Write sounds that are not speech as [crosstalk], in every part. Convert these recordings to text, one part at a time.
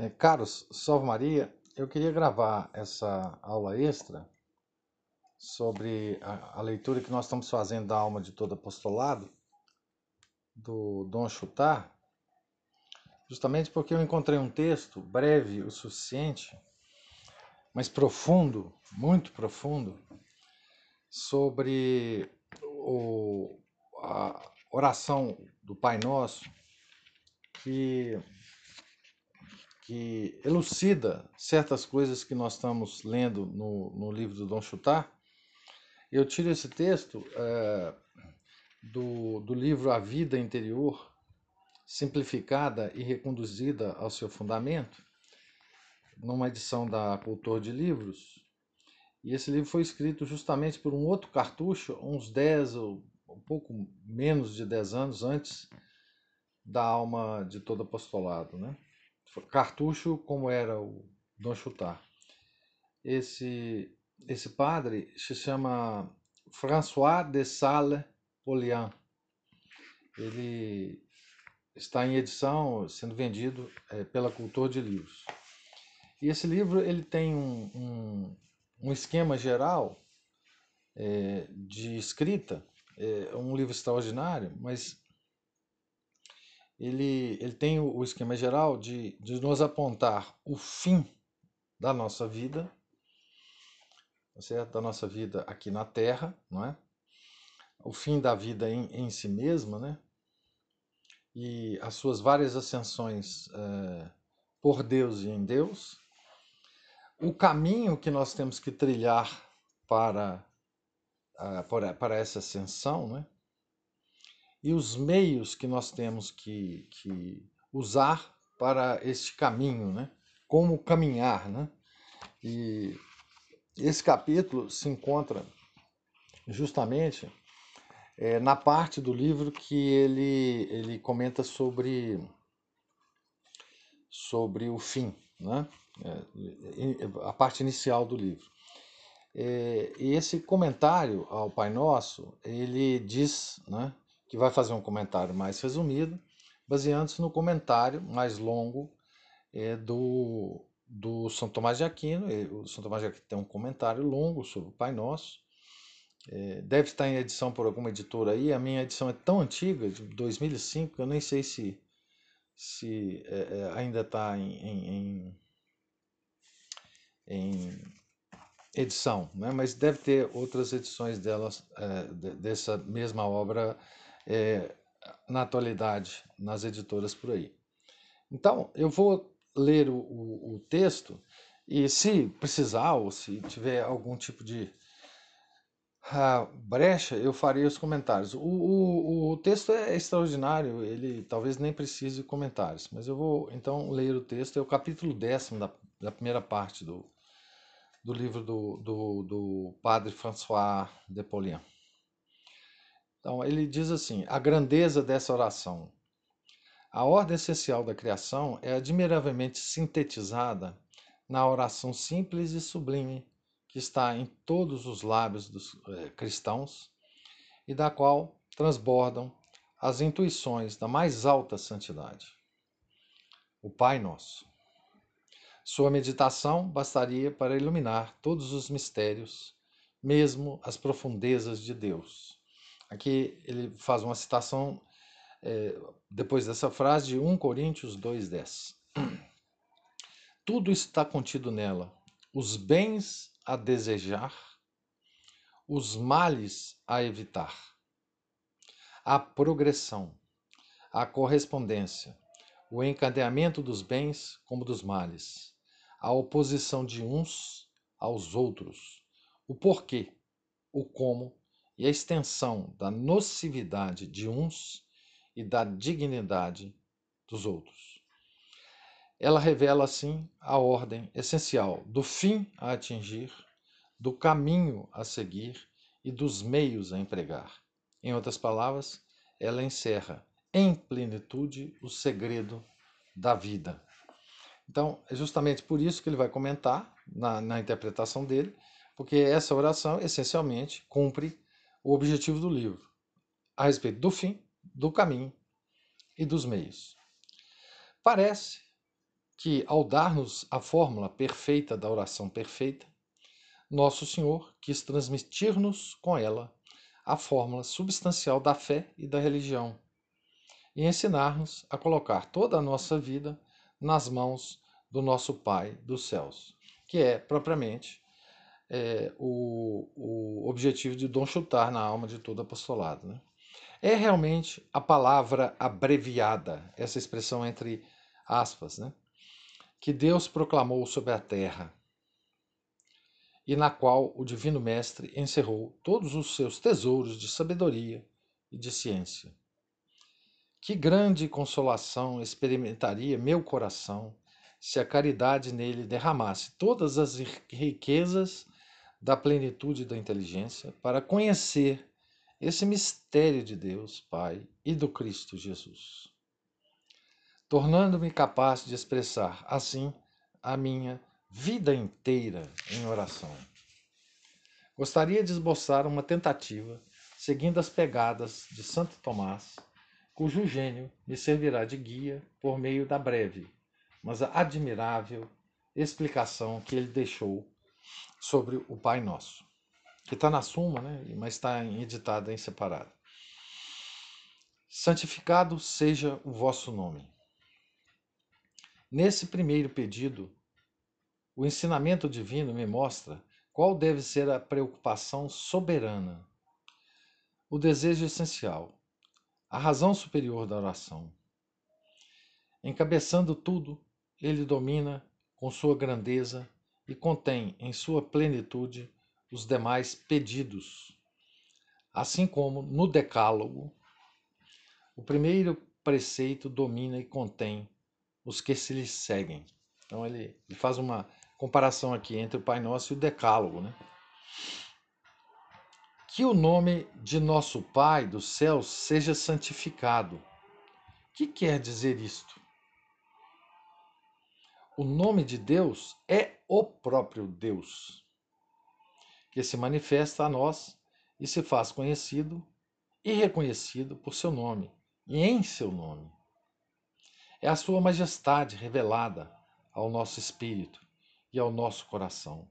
É, caros, salve Maria, eu queria gravar essa aula extra sobre a, a, leitura que nós estamos fazendo da Alma de Todo Apostolado, do Dom Chutar, justamente porque eu encontrei um texto breve o suficiente, mas profundo, muito profundo, sobre o, a oração do Pai Nosso, que que elucida certas coisas que nós estamos lendo no, no livro do Dom Chutar. Eu tiro esse texto é, do, do livro A Vida Interior, simplificada e reconduzida ao seu fundamento, numa edição da Cultor de Livros. E esse livro foi escrito justamente por um outro cartucho, uns 10 ou um pouco menos de 10 anos antes da alma de todo apostolado, né? Cartucho como era o Dom Chutar. Esse, esse padre se chama François de Sales Polian. Ele está em edição, sendo vendido é, pela Cultor de Livros. E esse livro ele tem um, um, um esquema geral é, de escrita, é um livro extraordinário, mas ele, ele tem o, esquema geral de, de nos apontar o fim da nossa vida, tá certo? da nossa vida aqui na Terra, não é? o fim da vida em, em si mesma, né? e as suas várias ascensões é, por Deus e em Deus, o caminho que nós temos que trilhar para, para essa ascensão, né? E os meios que nós temos que, que usar para este caminho, né? Como caminhar, né? E esse capítulo se encontra justamente é, na parte do livro que ele, ele comenta sobre, sobre o fim, né? É, a parte inicial do livro. É, e esse comentário ao Pai Nosso, ele diz, né, que vai fazer um comentário mais resumido, baseando-se no comentário mais longo é, do, do São Tomás de Aquino. O São Tomás de Aquino tem um comentário longo sobre o Pai Nosso. É, deve estar em edição por alguma editora aí. A minha edição é tão antiga, de 2005, que eu nem sei se, se é, é ainda está em, em, em, edição, né? mas deve ter outras edições delas, é, dessa mesma obra é, na atualidade nas editoras por aí. Então, eu vou ler o, o, o, texto e, se precisar ou se tiver algum tipo de uh, brecha, eu farei os comentários. O, o, o texto é extraordinário, ele talvez nem precise de comentários, mas eu vou então ler o texto, é o capítulo décimo da, da primeira parte do, do livro do, do, do padre François de Polian. Então, ele diz assim: a grandeza dessa oração. A ordem essencial da criação é admiravelmente sintetizada na oração simples e sublime que está em todos os lábios dos eh, cristãos e da qual transbordam as intuições da mais alta santidade. O Pai Nosso. Sua meditação bastaria para iluminar todos os mistérios, mesmo as profundezas de Deus Aqui ele faz uma citação é, depois dessa frase de 1 Coríntios 2,10. Tudo está contido nela: os bens a desejar, os males a evitar, a progressão, a correspondência, o encadeamento dos bens como dos males, a oposição de uns aos outros, o porquê, o como e a extensão da nocividade de uns e da dignidade dos outros. Ela revela, assim, a ordem essencial do fim a atingir, do caminho a seguir e dos meios a empregar. Em outras palavras, ela encerra em plenitude o segredo da vida. Então, é justamente por isso que ele vai comentar na, na interpretação dele, porque essa oração essencialmente cumpre o objetivo do livro, a respeito do fim, do caminho e dos meios. Parece que, ao dar-nos a fórmula perfeita da oração perfeita, Nosso Senhor quis transmitir-nos com ela a fórmula substancial da fé e da religião e ensinar-nos a colocar toda a nossa vida nas mãos do nosso Pai dos céus, que é propriamente é, o, o objetivo de Dom Chutar na alma de todo apostolado. Né? É realmente a palavra abreviada, essa expressão entre aspas, né? que Deus proclamou sobre a terra e na qual o Divino Mestre encerrou todos os seus tesouros de sabedoria e de ciência. Que grande consolação experimentaria meu coração se a caridade nele derramasse todas as riquezas da plenitude da inteligência para conhecer esse mistério de Deus, Pai, e do Cristo Jesus, tornando-me capaz de expressar assim a minha vida inteira em oração. Gostaria de esboçar uma tentativa, seguindo as pegadas de Santo Tomás, cujo gênio me servirá de guia por meio da breve, mas admirável explicação que ele deixou sobre o Pai Nosso, que está na Suma, né? mas está editada em separado. Santificado seja o vosso nome. Nesse primeiro pedido, o ensinamento divino me mostra qual deve ser a preocupação soberana, o desejo essencial, a razão superior da oração. Encabeçando tudo, ele domina com sua grandeza e contém em sua plenitude os demais pedidos. Assim como no Decálogo, o primeiro preceito domina e contém os que se lhe seguem. Então ele, ele faz uma comparação aqui entre o Pai Nosso e o Decálogo, né? Que o nome de nosso Pai dos céus seja santificado. O que quer dizer isto? O nome de Deus é o próprio Deus, que se manifesta a nós e se faz conhecido e reconhecido por seu nome e em seu nome. É a sua majestade revelada ao nosso espírito e ao nosso coração.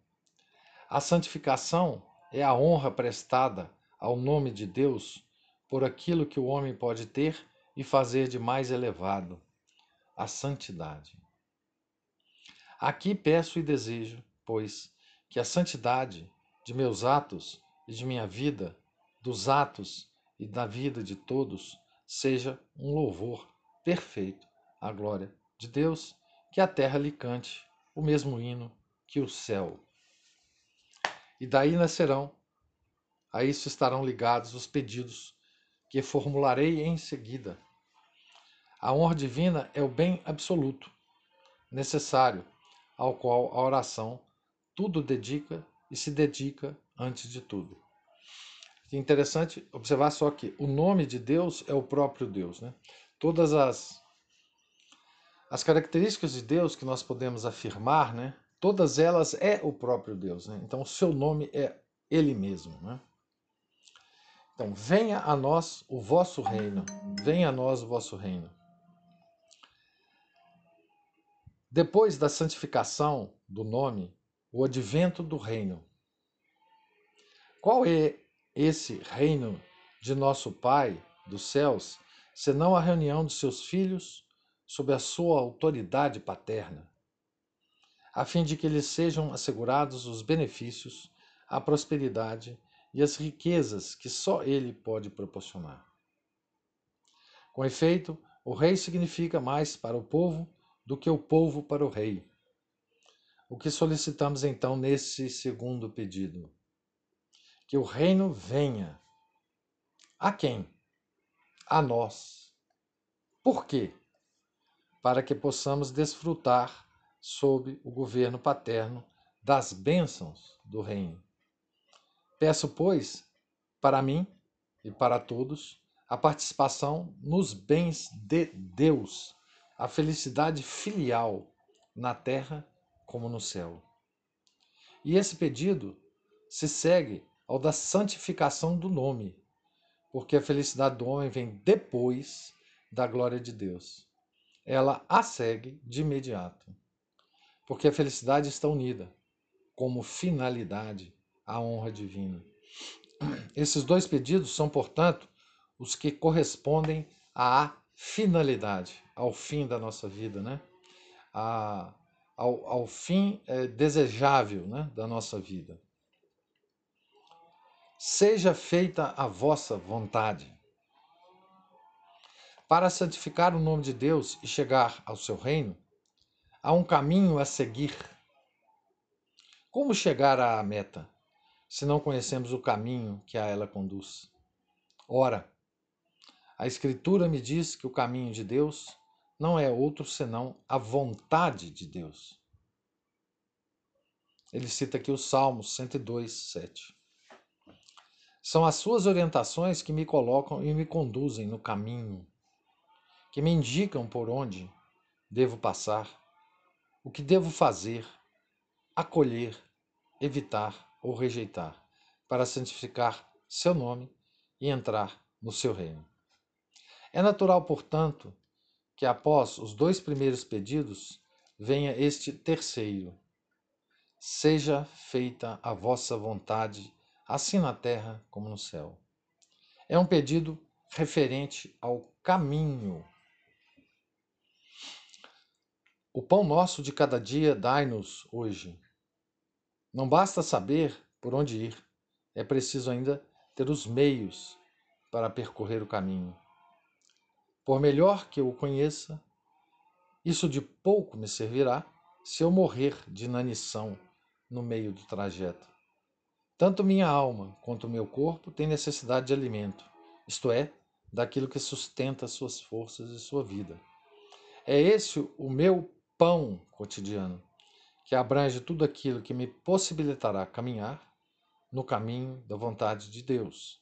A santificação é a honra prestada ao nome de Deus por aquilo que o homem pode ter e fazer de mais elevado, a santidade. Aqui peço e desejo, pois, que a santidade de meus atos e de minha vida, dos atos e da vida de todos, seja um louvor perfeito à glória de Deus, que a terra lhe cante o mesmo hino que o céu e daí nascerão, a isso estarão ligados os pedidos que formularei em seguida. A honra divina é o bem absoluto, necessário, ao qual a oração tudo dedica e se dedica antes de tudo. É interessante observar só que o nome de Deus é o próprio Deus. Né? Todas as, as características de Deus que nós podemos afirmar, né, todas elas é o próprio Deus. Né? Então, o seu nome é Ele mesmo. Né? Então, venha a nós o vosso reino, venha a nós o vosso reino. Depois da santificação do nome, o advento do reino. Qual é esse reino de nosso Pai dos céus, senão a reunião de seus filhos sob a sua autoridade paterna? a fim de que lhes sejam assegurados os benefícios, a prosperidade e as riquezas que só ele pode proporcionar. Com efeito, o rei significa mais para o povo do que o povo para o rei. O que solicitamos então nesse segundo pedido? Que o reino venha. A quem? A nós. Por quê? Para que possamos desfrutar sob o governo paterno das bênçãos do reino. Peço, pois, para mim e para todos, a participação nos bens de Deus, a felicidade filial na terra como no céu. E esse pedido se segue ao da santificação do nome, porque a felicidade do homem vem depois da glória de Deus. Ela a segue de imediato. porque a felicidade está unida, como finalidade, à honra divina. Esses dois pedidos são, portanto, os que correspondem à finalidade, ao fim da nossa vida, né? A, ao, ao fim é, desejável né, da nossa vida. Seja feita a vossa vontade. Para santificar o nome de Deus e chegar ao seu reino, há um caminho a seguir. Como chegar à meta, se não conhecemos o caminho que a ela conduz? Ora, a Escritura me diz que o caminho de Deus não é outro senão a vontade de Deus. Ele cita aqui o Salmo 102, 7. São as suas orientações que me colocam e me conduzem no caminho, que me indicam por onde devo passar, o que devo fazer, acolher, evitar ou rejeitar, para santificar seu nome e entrar no seu reino. É natural, portanto, que após os dois primeiros pedidos venha este terceiro. Seja feita a vossa vontade, assim na terra como no céu. É um pedido referente ao caminho. O pão nosso de cada dia dai-nos hoje. Não basta saber por onde ir, é preciso ainda ter os meios para percorrer o caminho. Por melhor que eu o conheça, isso de pouco me servirá se eu morrer de inanição no meio do trajeto. Tanto minha alma quanto meu corpo têm necessidade de alimento, isto é, daquilo que sustenta suas forças e sua vida. É esse o meu pão cotidiano, que abrange tudo aquilo que me possibilitará caminhar no caminho da vontade de Deus,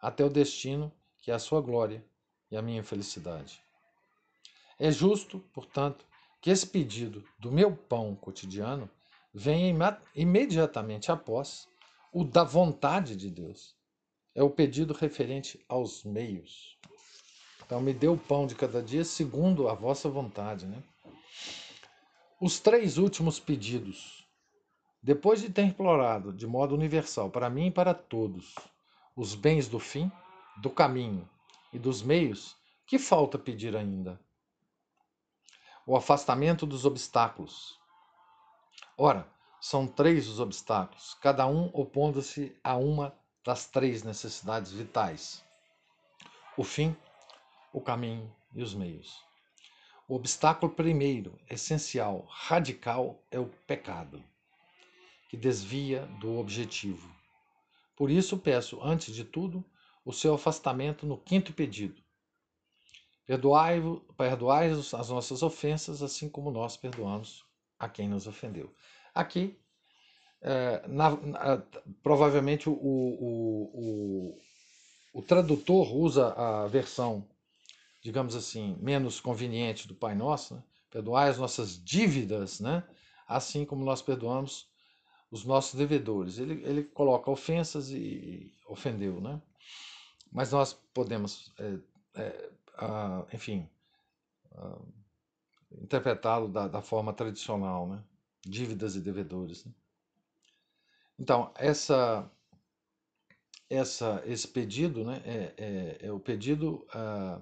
até o destino que é a sua glória e a minha felicidade. É justo, portanto, que esse pedido do meu pão cotidiano venha imediatamente após o da vontade de Deus. É o pedido referente aos meios. Então, me dê o pão de cada dia segundo a vossa vontade. Né? Os três últimos pedidos, depois de ter implorado de modo universal para mim e para todos os bens do fim, do caminho e dos meios, que falta pedir ainda? O afastamento dos obstáculos. Ora, são três os obstáculos, cada um opondo-se a uma das três necessidades vitais: o fim, o caminho e os meios. O obstáculo primeiro, essencial, radical, é o pecado, que desvia do objetivo. Por isso peço, antes de tudo, o seu afastamento no quinto pedido. Perdoai-vos perdoai as nossas ofensas, assim como nós perdoamos a quem nos ofendeu. Aqui, é, na, na, provavelmente o, o, o, o, tradutor usa a versão, digamos assim, menos conveniente do Pai Nosso, né? perdoai as nossas dívidas, né? assim como nós perdoamos os nossos devedores. Ele, ele coloca ofensas e ofendeu, né? Mas nós podemos, é, é, enfim, interpretá-lo da, da, forma tradicional, né? dívidas e devedores. Né? Então, essa, essa, esse pedido né, é, é, é o pedido ah,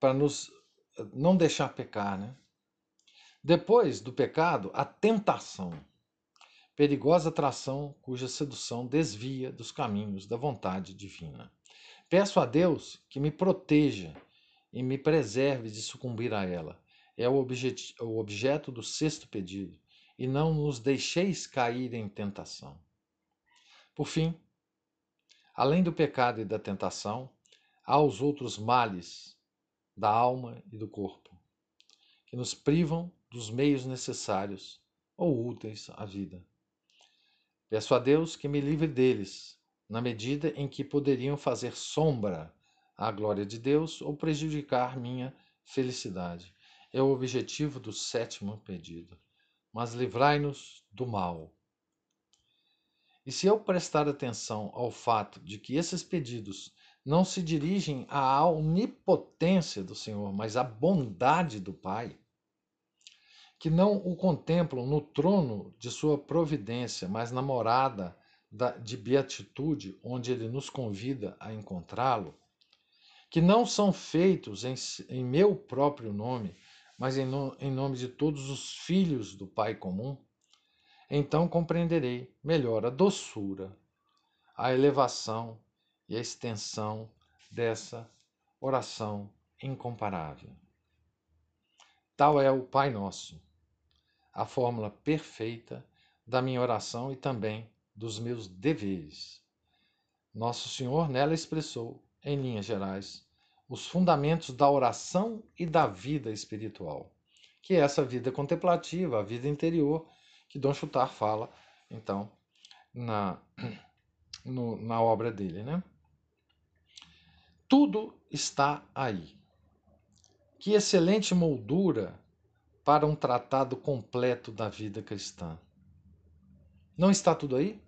para nos não deixar pecar. Né? Depois do pecado, a tentação perigosa atração cuja sedução desvia dos caminhos da vontade divina. Peço a Deus que me proteja e me preserve de sucumbir a ela. É o, objet o objeto do sexto pedido, e não nos deixeis cair em tentação. Por fim, além do pecado e da tentação, há os outros males da alma e do corpo, que nos privam dos meios necessários ou úteis à vida. Peço a Deus que me livre deles, na medida em que poderiam fazer sombra à glória de Deus ou prejudicar minha felicidade. É o objetivo do sétimo pedido. Mas livrai-nos do mal. E se eu prestar atenção ao fato de que esses pedidos não se dirigem à onipotência do Senhor, mas à bondade do Pai, que não o contemplam no trono de sua providência, mas na morada de beatitude, onde ele nos convida a encontrá-lo, que não são feitos em, em meu próprio nome, mas em, no, em nome de todos os filhos do Pai comum, então compreenderei melhor a doçura, a elevação e a extensão dessa oração incomparável. Tal é o Pai Nosso, a fórmula perfeita da minha oração e também dos meus deveres. Nosso Senhor nela expressou, em linhas gerais, os fundamentos da oração e da vida espiritual, que é essa vida contemplativa, a vida interior, que Dom Chutar fala, então, na, no, na obra dele. Né? Tudo está aí. Que excelente moldura para um tratado completo da vida cristã. Não está tudo aí?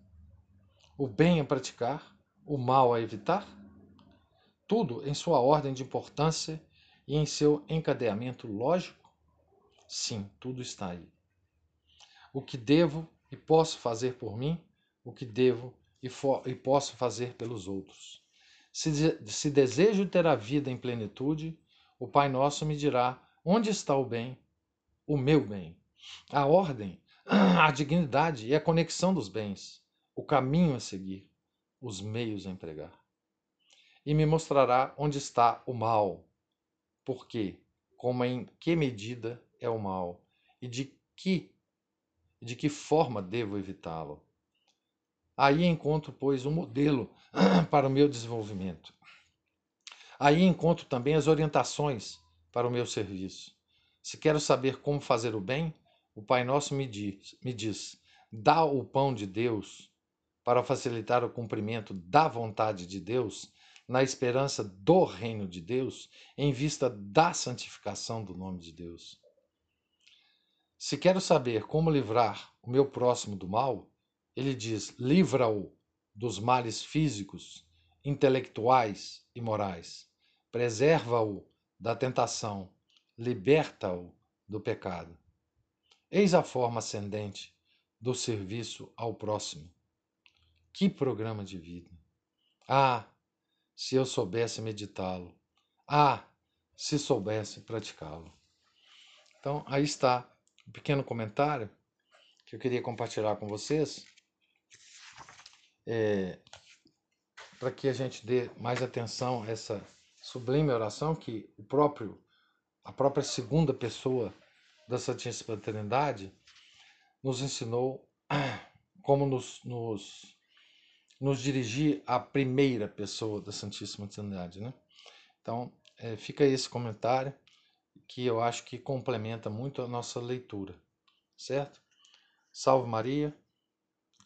O bem a praticar, o mal a evitar? Tudo em sua ordem de importância e em seu encadeamento lógico? Sim, tudo está aí. O que devo e posso fazer por mim, o que devo e, e posso fazer pelos outros. Se, de se desejo ter a vida em plenitude, o Pai Nosso me dirá onde está o bem o meu bem. A ordem, [clears throat] a dignidade e a conexão dos bens, o caminho a seguir, os meios a empregar. E me mostrará onde está o mal, por quê, como em que medida é o mal e de que de que forma devo evitá-lo. Aí encontro, pois, um modelo [clears throat] para o meu desenvolvimento. Aí encontro também as orientações para o meu serviço. Se quero saber como fazer o bem, o Pai Nosso me diz, me diz: dá o pão de Deus para facilitar o cumprimento da vontade de Deus, na esperança do reino de Deus, em vista da santificação do nome de Deus. Se quero saber como livrar o meu próximo do mal, ele diz: livra-o dos males físicos, intelectuais e morais. Preserva-o da tentação liberta-o do pecado. Eis a forma ascendente do serviço ao próximo. Que programa de vida! Ah, se eu soubesse meditá-lo! Ah, se soubesse praticá-lo! Então, aí está um pequeno comentário que eu queria compartilhar com vocês, é, para que a gente dê mais atenção a essa sublime oração que o próprio a própria segunda pessoa da Santíssima Trindade nos ensinou [clears throat] como nos, nos, nos dirigir à primeira pessoa da Santíssima Trindade. Né? Então, é, fica esse comentário que eu acho que complementa muito a nossa leitura, certo? Salve Maria,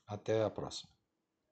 até a próxima.